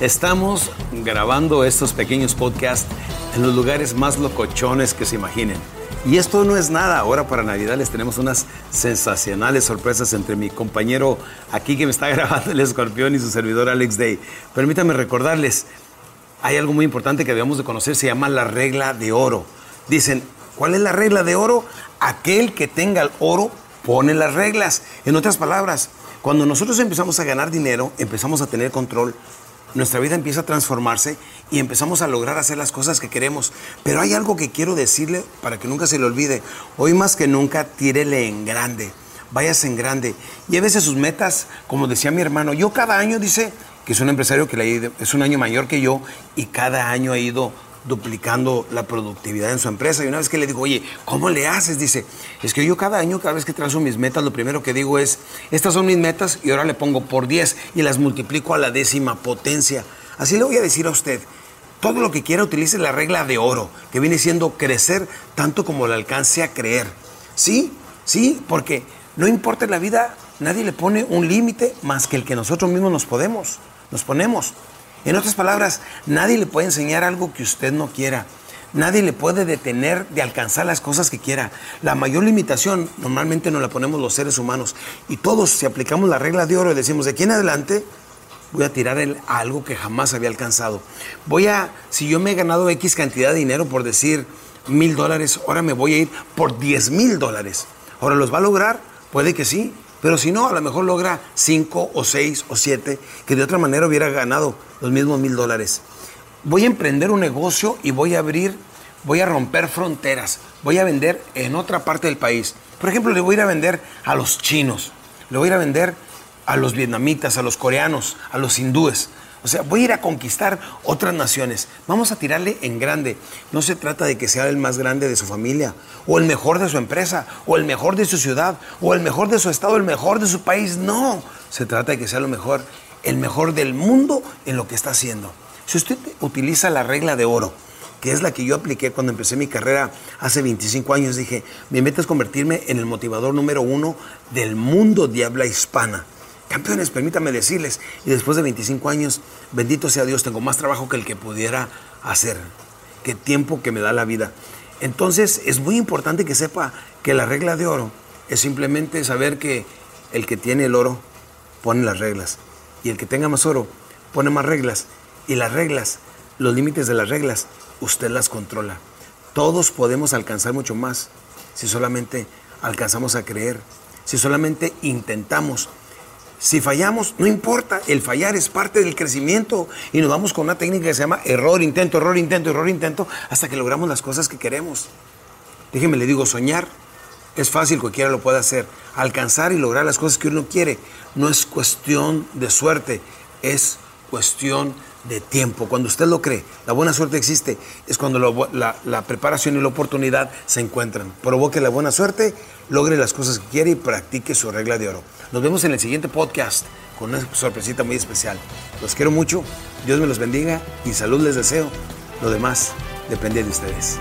Estamos grabando estos pequeños podcasts en los lugares más locochones que se imaginen. Y esto no es nada, ahora para Navidad les tenemos unas sensacionales sorpresas entre mi compañero aquí que me está grabando el escorpión y su servidor Alex Day. Permítanme recordarles, hay algo muy importante que debemos de conocer, se llama la regla de oro. Dicen, ¿cuál es la regla de oro? Aquel que tenga el oro pone las reglas. En otras palabras, cuando nosotros empezamos a ganar dinero, empezamos a tener control, nuestra vida empieza a transformarse y empezamos a lograr hacer las cosas que queremos. Pero hay algo que quiero decirle para que nunca se le olvide. Hoy más que nunca, tírele en grande. Váyase en grande. Llévese sus metas, como decía mi hermano. Yo cada año, dice, que es un empresario que es un año mayor que yo y cada año ha ido duplicando la productividad en su empresa. Y una vez que le digo, oye, ¿cómo le haces? Dice, es que yo cada año, cada vez que trazo mis metas, lo primero que digo es, estas son mis metas y ahora le pongo por 10 y las multiplico a la décima potencia. Así le voy a decir a usted, todo lo que quiera utilice la regla de oro, que viene siendo crecer tanto como le alcance a creer. Sí, sí, porque no importa en la vida, nadie le pone un límite más que el que nosotros mismos nos podemos, nos ponemos. En otras palabras, nadie le puede enseñar algo que usted no quiera. Nadie le puede detener de alcanzar las cosas que quiera. La mayor limitación normalmente nos la ponemos los seres humanos. Y todos, si aplicamos la regla de oro y decimos, de aquí en adelante, voy a tirar a algo que jamás había alcanzado. Voy a, si yo me he ganado X cantidad de dinero por decir mil dólares, ahora me voy a ir por 10 mil dólares. Ahora, ¿los va a lograr? Puede que sí, pero si no, a lo mejor logra 5 o 6 o 7, que de otra manera hubiera ganado los mismos mil dólares. Voy a emprender un negocio y voy a abrir, voy a romper fronteras, voy a vender en otra parte del país. Por ejemplo, le voy a ir a vender a los chinos, le voy a ir a vender a los vietnamitas, a los coreanos, a los hindúes. O sea, voy a ir a conquistar otras naciones. Vamos a tirarle en grande. No se trata de que sea el más grande de su familia, o el mejor de su empresa, o el mejor de su ciudad, o el mejor de su estado, el mejor de su país. No, se trata de que sea lo mejor, el mejor del mundo en lo que está haciendo. Si usted utiliza la regla de oro, que es la que yo apliqué cuando empecé mi carrera hace 25 años, dije, mi meta es convertirme en el motivador número uno del mundo de habla hispana. Campeones, permítame decirles, y después de 25 años, bendito sea Dios, tengo más trabajo que el que pudiera hacer, que tiempo que me da la vida. Entonces, es muy importante que sepa que la regla de oro es simplemente saber que el que tiene el oro pone las reglas, y el que tenga más oro pone más reglas, y las reglas, los límites de las reglas, usted las controla. Todos podemos alcanzar mucho más si solamente alcanzamos a creer, si solamente intentamos. Si fallamos, no importa, el fallar es parte del crecimiento y nos vamos con una técnica que se llama error, intento, error, intento, error, intento, hasta que logramos las cosas que queremos. Déjeme le digo, soñar es fácil, cualquiera lo puede hacer. Alcanzar y lograr las cosas que uno quiere no es cuestión de suerte, es cuestión de tiempo. Cuando usted lo cree, la buena suerte existe, es cuando la, la preparación y la oportunidad se encuentran. Provoque la buena suerte, logre las cosas que quiere y practique su regla de oro. Nos vemos en el siguiente podcast con una sorpresita muy especial. Los quiero mucho, Dios me los bendiga y salud les deseo. Lo demás depende de ustedes.